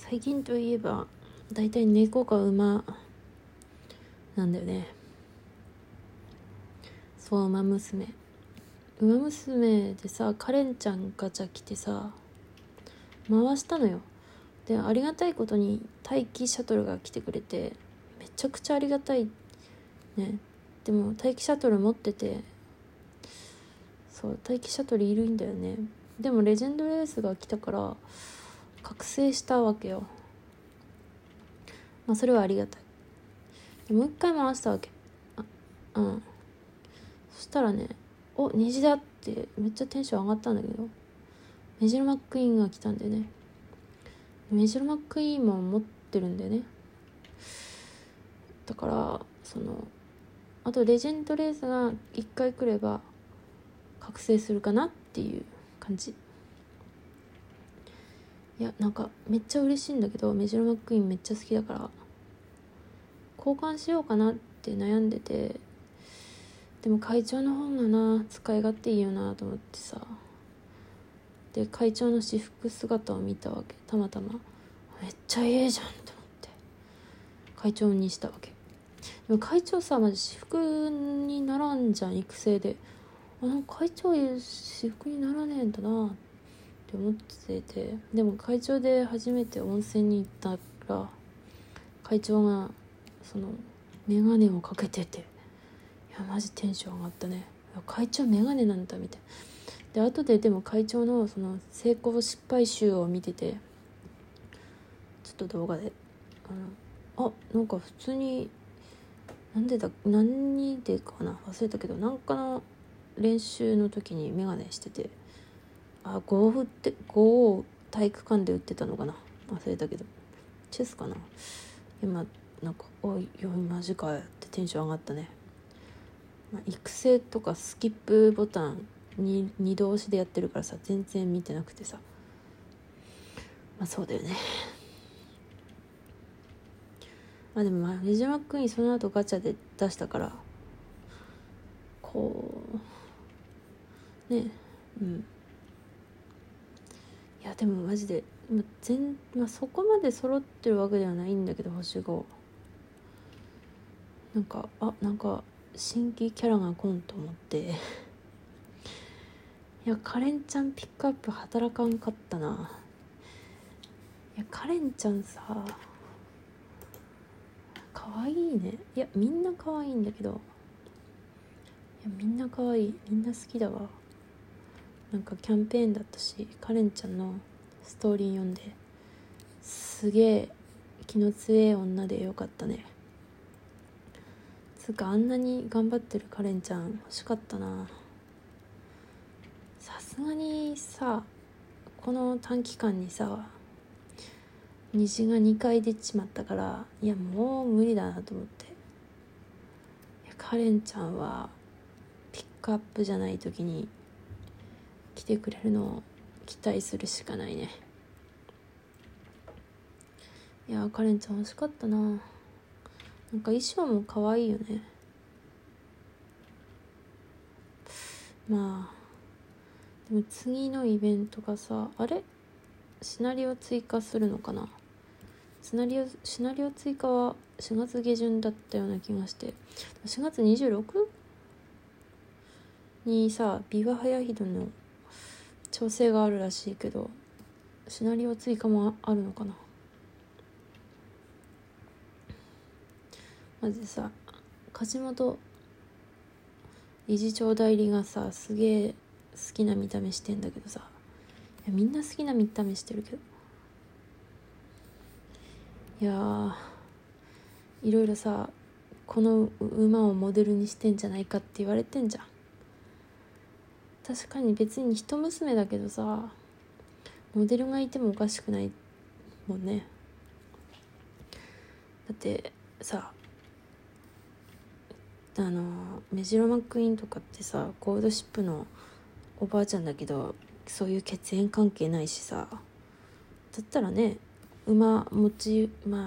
最近といえば大体猫か馬なんだよね。そう馬娘。馬娘でさカレンちゃんガチャ来てさ回したのよ。でありがたいことに待機シャトルが来てくれてめちゃくちゃありがたい。ね。でも待機シャトル持っててそう待機シャトルいるんだよね。でもレジェンドレースが来たから覚醒したわけよ。まあそれはありがたい。でもう一回回したわけ。あうん。そしたらねお虹だってめっちゃテンション上がったんだけどメジロマックイーンが来たんでね。メジロマックイーンも持ってるんだよね。だからそのあとレジェンドレースが1回来れば覚醒するかなっていう感じ。いやなんかめっちゃ嬉しいんだけどメジロマックイーンめっちゃ好きだから交換しようかなって悩んでてでも会長の方がな使い勝手いいよなと思ってさで会長の私服姿を見たわけたまたま。めっちゃええじゃんと思って会長にしたわけ。でも会長さまじ私服にならんじゃん育成で。あの会長私服にならねえんだなって。って思っててでも会長で初めて温泉に行ったら会長がその眼鏡をかけてていやマジテンション上がったね。会長眼鏡なんだみたいな。で後ででも会長のその成功失敗集を見ててちょっと動画であのあなんか普通になんでだ何でかな？忘れたけどなんかの練習の時に眼鏡しててあ5振って5を体育館で打ってたのかな？忘れたけど。チェスかな？今なんか「おいよいマジかよ」ってテンション上がったね、まあ、育成とかスキップボタンに2度押しでやってるからさ全然見てなくてさ。まあそうだよね。まあでもまあメジマックイーンその後ガチャで出したからこうねうん。いやでもマジで、ま、全、まあ、そこまで揃ってるわけではないんだけど星5なんかあなんか新規キャラが来んと思って。いやカレンちゃんピックアップ働かんかったな。いやカレンちゃんさ可愛いね。いやみんな可愛いんだけど。いやみんな可愛い。みんな好きだわ。なんかキャンペーンだったしカレンちゃんのストーリー読んですげえ気の強い女でよかったね。つうかあんなに頑張ってるカレンちゃん欲しかったな。さすがにさこの短期間にさ虹が2回出ちまったからいやもう無理だなと思って。カレンちゃんはピックアップじゃない時にてくれるのを期待するしかないね。いやカレンちゃん欲しかったな。なんか衣装も可愛いよね。まあでも次のイベントがさあれ？シナリオ追加するのかな？シナリオシナリオ追加は4月下旬だったような気がして。4月 26? にさビワハヤヒドの調整があるらしいけどシナリオ追加もあるのかな？まずさ梶本理事長代理がさすげえ好きな見た目してんだけどさ。いやみんな好きな見た目してるけど？いやいろいろさこの馬をモデルにしてんじゃないかって言われてんじゃん。確かに別に一娘だけどさモデルがいてもおかしくないもんね。だってさあのメジロマックイーンとかってさゴールドシップのおばあちゃんだけどそういう血縁関係ないしさだったらね馬持ちま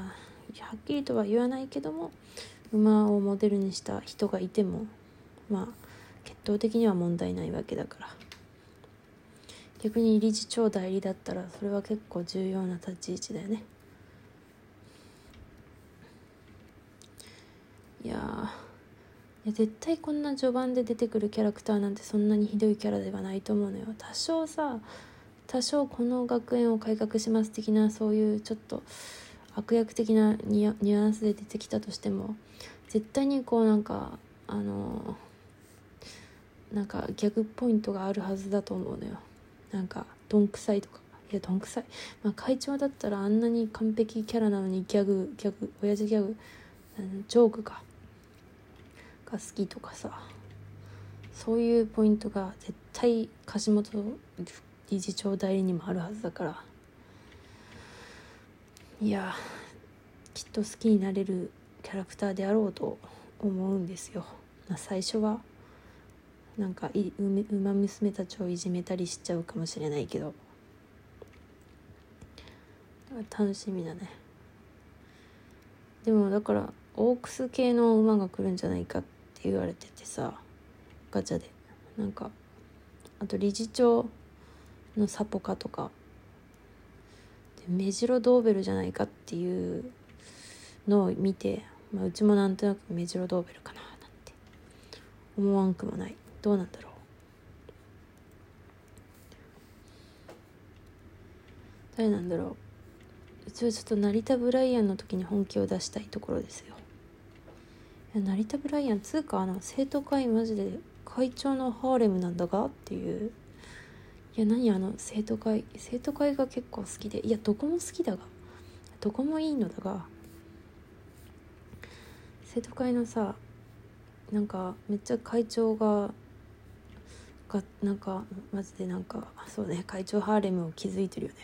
あはっきりとは言わないけども馬をモデルにした人がいてもまあ血統的には問題ないわけだから。逆に理事長代理だったらそれは結構重要な立ち位置だよね。いやいや絶対こんな序盤で出てくるキャラクターなんてそんなにひどいキャラではないと思うのよ。多少さ多少この学園を改革します的なそういうちょっと悪役的なニュアンスで出てきたとしても絶対にこうなんかあのーなんかギャグポイントがあるはずだと思うのよ。なんかどんくさいとか。いやどんくさい、まあ、会長だったらあんなに完璧キャラなのにギャグギャグ親父ギャグ。ジョークかが好きとかさ。そういうポイントが絶対梶本理事長代理にもあるはずだから。いやきっと好きになれるキャラクターであろうと思うんですよ。まあ最初はなんかい馬娘たちをいじめたりしちゃうかもしれないけど。楽しみだね。でもだからオークス系の馬が来るんじゃないかって言われててさガチャで。なんかあと理事長のサポカとか。メジロドーベルじゃないかっていうのを見て、まあ、うちもなんとなくメジロドーベルかななんて思わんくもない。どうなんだろう。誰なんだろう。うちはちょっと成田ブライアンの時に本気を出したいところですよ。いや成田ブライアンつうかあの生徒会マジで会長のハーレムなんだがっていう。いや何あの生徒会生徒会が結構好きで。いやどこも好きだが。どこもいいのだが。生徒会のさなんかめっちゃ会長ががなんかマジでなんかそうね会長ハーレムを築いてるよね。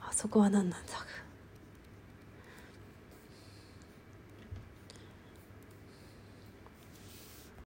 あそこは何なんだ？か